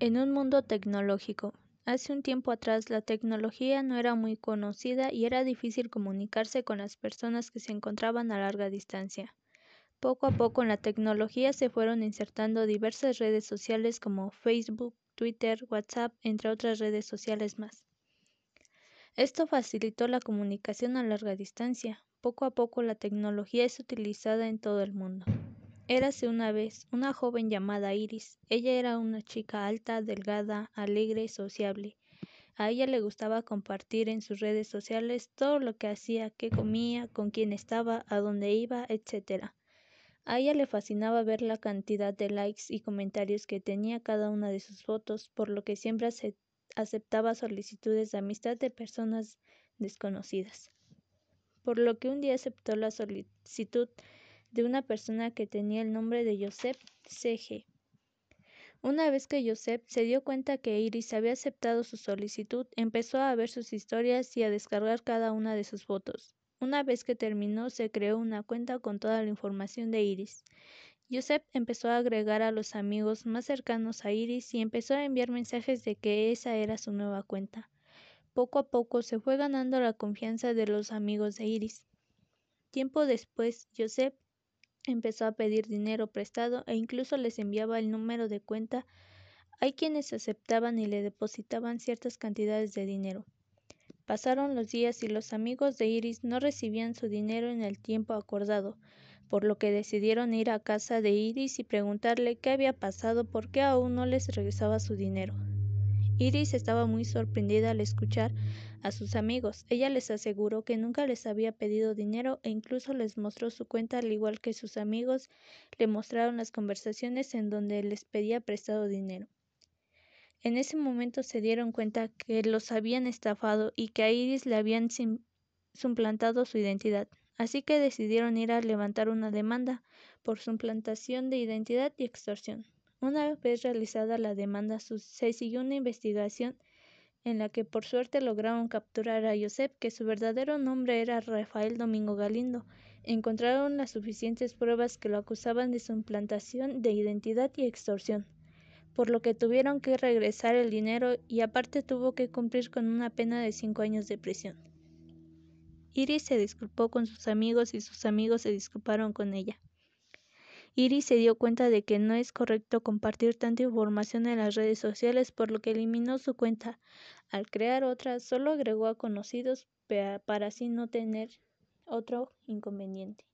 En un mundo tecnológico. Hace un tiempo atrás la tecnología no era muy conocida y era difícil comunicarse con las personas que se encontraban a larga distancia. Poco a poco en la tecnología se fueron insertando diversas redes sociales como Facebook, Twitter, WhatsApp, entre otras redes sociales más. Esto facilitó la comunicación a larga distancia. Poco a poco la tecnología es utilizada en todo el mundo. Érase una vez una joven llamada Iris. Ella era una chica alta, delgada, alegre, sociable. A ella le gustaba compartir en sus redes sociales todo lo que hacía, qué comía, con quién estaba, a dónde iba, etc. A ella le fascinaba ver la cantidad de likes y comentarios que tenía cada una de sus fotos, por lo que siempre aceptaba solicitudes de amistad de personas desconocidas. Por lo que un día aceptó la solicitud de una persona que tenía el nombre de Joseph C.G. Una vez que Joseph se dio cuenta que Iris había aceptado su solicitud, empezó a ver sus historias y a descargar cada una de sus fotos. Una vez que terminó, se creó una cuenta con toda la información de Iris. Joseph empezó a agregar a los amigos más cercanos a Iris y empezó a enviar mensajes de que esa era su nueva cuenta. Poco a poco se fue ganando la confianza de los amigos de Iris. Tiempo después, Joseph empezó a pedir dinero prestado e incluso les enviaba el número de cuenta. Hay quienes aceptaban y le depositaban ciertas cantidades de dinero. Pasaron los días y los amigos de Iris no recibían su dinero en el tiempo acordado, por lo que decidieron ir a casa de Iris y preguntarle qué había pasado, por qué aún no les regresaba su dinero. Iris estaba muy sorprendida al escuchar a sus amigos. Ella les aseguró que nunca les había pedido dinero e incluso les mostró su cuenta al igual que sus amigos le mostraron las conversaciones en donde les pedía prestado dinero. En ese momento se dieron cuenta que los habían estafado y que a Iris le habían suplantado su identidad, así que decidieron ir a levantar una demanda por suplantación de identidad y extorsión. Una vez realizada la demanda, se siguió una investigación en la que por suerte lograron capturar a Josep, que su verdadero nombre era Rafael Domingo Galindo. Encontraron las suficientes pruebas que lo acusaban de suplantación de identidad y extorsión, por lo que tuvieron que regresar el dinero y aparte tuvo que cumplir con una pena de cinco años de prisión. Iris se disculpó con sus amigos y sus amigos se disculparon con ella. Iris se dio cuenta de que no es correcto compartir tanta información en las redes sociales, por lo que eliminó su cuenta. Al crear otra, solo agregó a conocidos para así no tener otro inconveniente.